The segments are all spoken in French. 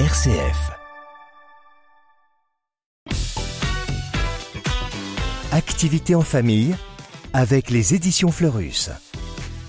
RCF. Activité en famille avec les éditions Fleurus.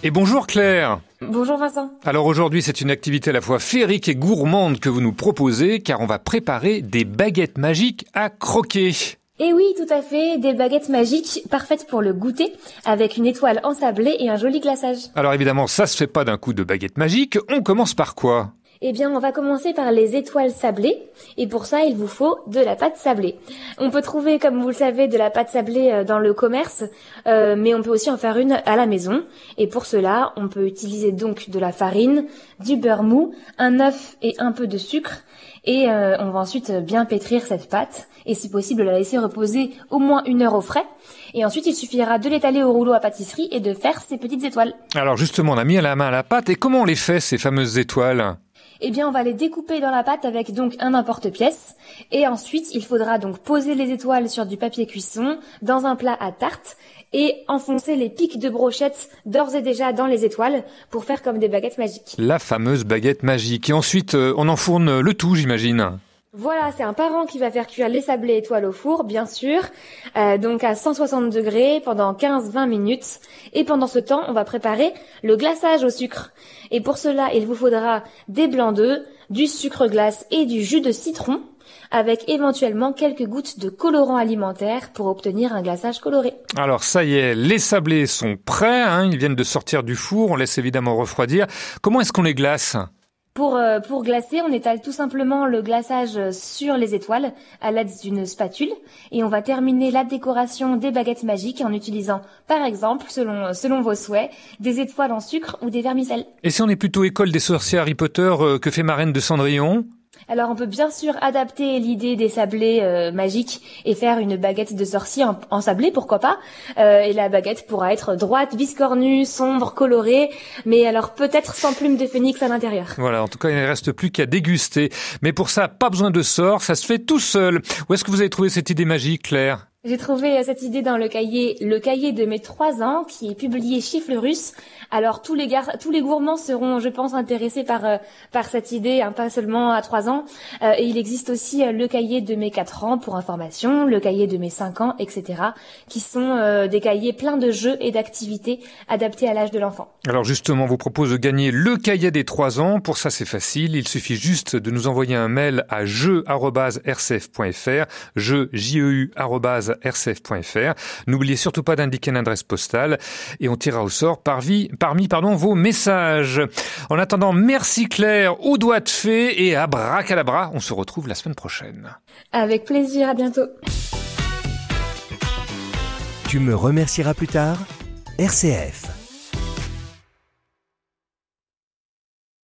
Et bonjour Claire Bonjour Vincent. Alors aujourd'hui c'est une activité à la fois féerique et gourmande que vous nous proposez car on va préparer des baguettes magiques à croquer. Et oui, tout à fait, des baguettes magiques parfaites pour le goûter, avec une étoile ensablée et un joli glaçage. Alors évidemment ça se fait pas d'un coup de baguette magique, on commence par quoi? Eh bien, on va commencer par les étoiles sablées, et pour ça, il vous faut de la pâte sablée. On peut trouver, comme vous le savez, de la pâte sablée euh, dans le commerce, euh, mais on peut aussi en faire une à la maison. Et pour cela, on peut utiliser donc de la farine, du beurre mou, un œuf et un peu de sucre. Et euh, on va ensuite bien pétrir cette pâte, et si possible la laisser reposer au moins une heure au frais. Et ensuite, il suffira de l'étaler au rouleau à pâtisserie et de faire ces petites étoiles. Alors justement on a mis à la main la pâte et comment on les fait ces fameuses étoiles? Eh bien, on va les découper dans la pâte avec donc un emporte-pièce. Et ensuite, il faudra donc poser les étoiles sur du papier cuisson dans un plat à tarte et enfoncer les pics de brochette d'ores et déjà dans les étoiles pour faire comme des baguettes magiques. La fameuse baguette magique. Et ensuite euh, on enfourne le tout j'imagine. Voilà, c'est un parent qui va faire cuire les sablés étoiles au four, bien sûr, euh, donc à 160 degrés pendant 15-20 minutes. Et pendant ce temps, on va préparer le glaçage au sucre. Et pour cela, il vous faudra des blancs d'œufs, du sucre glace et du jus de citron, avec éventuellement quelques gouttes de colorant alimentaire pour obtenir un glaçage coloré. Alors ça y est, les sablés sont prêts, hein, ils viennent de sortir du four, on laisse évidemment refroidir. Comment est-ce qu'on les glace? Pour, euh, pour glacer, on étale tout simplement le glaçage sur les étoiles à l'aide d'une spatule et on va terminer la décoration des baguettes magiques en utilisant, par exemple, selon, selon vos souhaits, des étoiles en sucre ou des vermicelles. Et si on est plutôt école des sorciers Harry Potter euh, que fait Marraine de Cendrillon? Alors on peut bien sûr adapter l'idée des sablés euh, magiques et faire une baguette de sorcier en, sablé, pourquoi pas. Euh, et la baguette pourra être droite, biscornue, sombre, colorée, mais alors peut-être sans plume de phénix à l'intérieur. Voilà, en tout cas, il ne reste plus qu'à déguster. Mais pour ça, pas besoin de sort, ça se fait tout seul. Où est-ce que vous avez trouvé cette idée magique, Claire? J'ai trouvé euh, cette idée dans le cahier Le cahier de mes trois ans qui est publié chez Fleurus. Alors tous les tous les gourmands seront, je pense, intéressés par euh, par cette idée, hein, pas seulement à trois ans. Euh, et il existe aussi le cahier de mes quatre ans pour information, le cahier de mes cinq ans, etc. qui sont des cahiers pleins de jeux et d'activités adaptés à l'âge de l'enfant. Alors justement, on vous propose de gagner le cahier des 3 ans. Pour ça, c'est facile. Il suffit juste de nous envoyer un mail à jeu@rcf.fr, jeu j-e-u rcf.fr. N'oubliez surtout pas d'indiquer l'adresse postale et on tirera au sort parmi, parmi pardon, vos messages. En attendant, merci Claire, au doigt de fée et à bracalabra. On se retrouve la semaine prochaine. Avec plaisir, à bientôt. Tu me remercieras plus tard RCF.